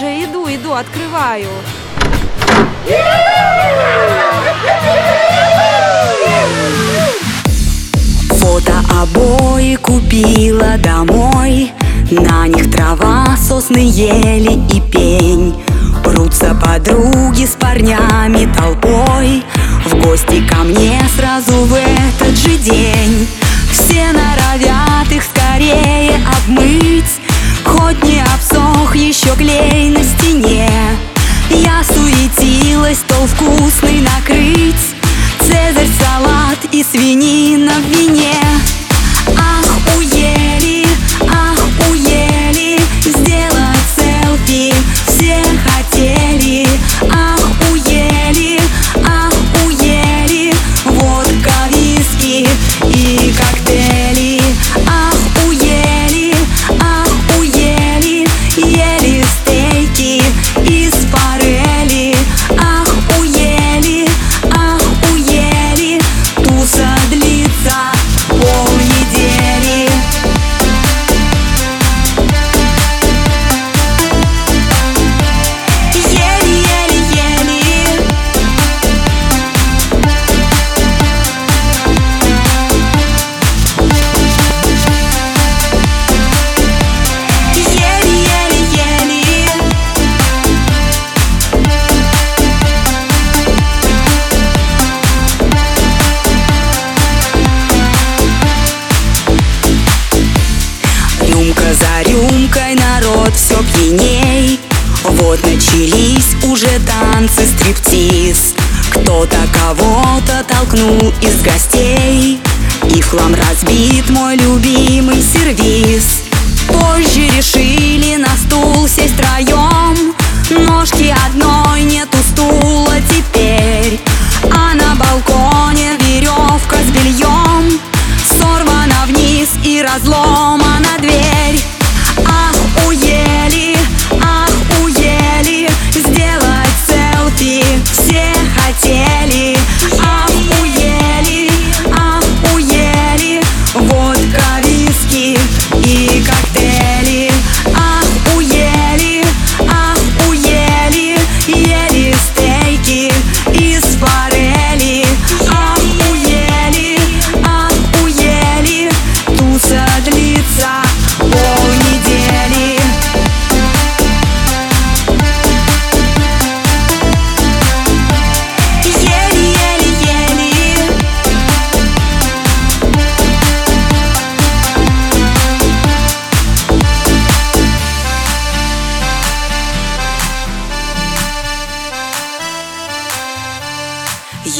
уже, иду, иду, открываю. Фото обои купила домой. На них трава, сосны, ели и пень. Прутся подруги с парнями толпой. В гости ко мне сразу в этот же день клей на стене. Я суетилась, стол вкусный начались уже танцы стриптиз. Кто-то кого-то толкнул из гостей. И в хлам разбит мой любимый сервиз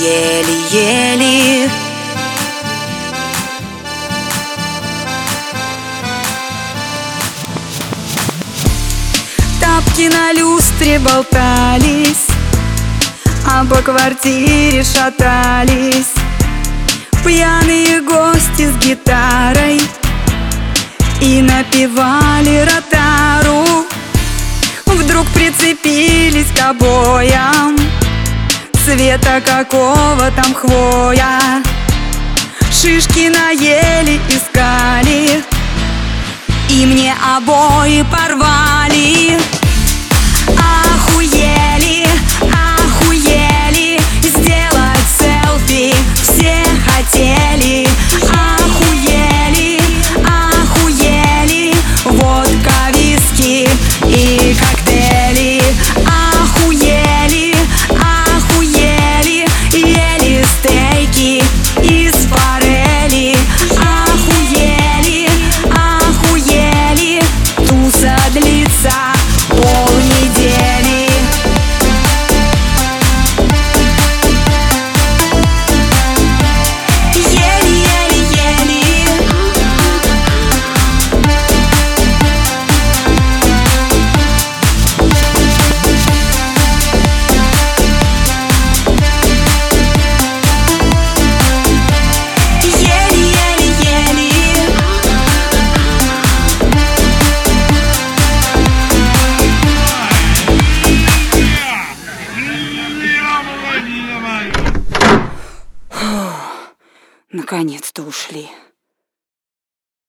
Ели-ели Тапки на люстре болтались А по квартире шатались. Пьяные гости с гитарой И напевали ротару. Вдруг прицепились к обоям Цвета какого там хвоя. Шишки наели, искали. И мне обои порвали Наконец-то ушли.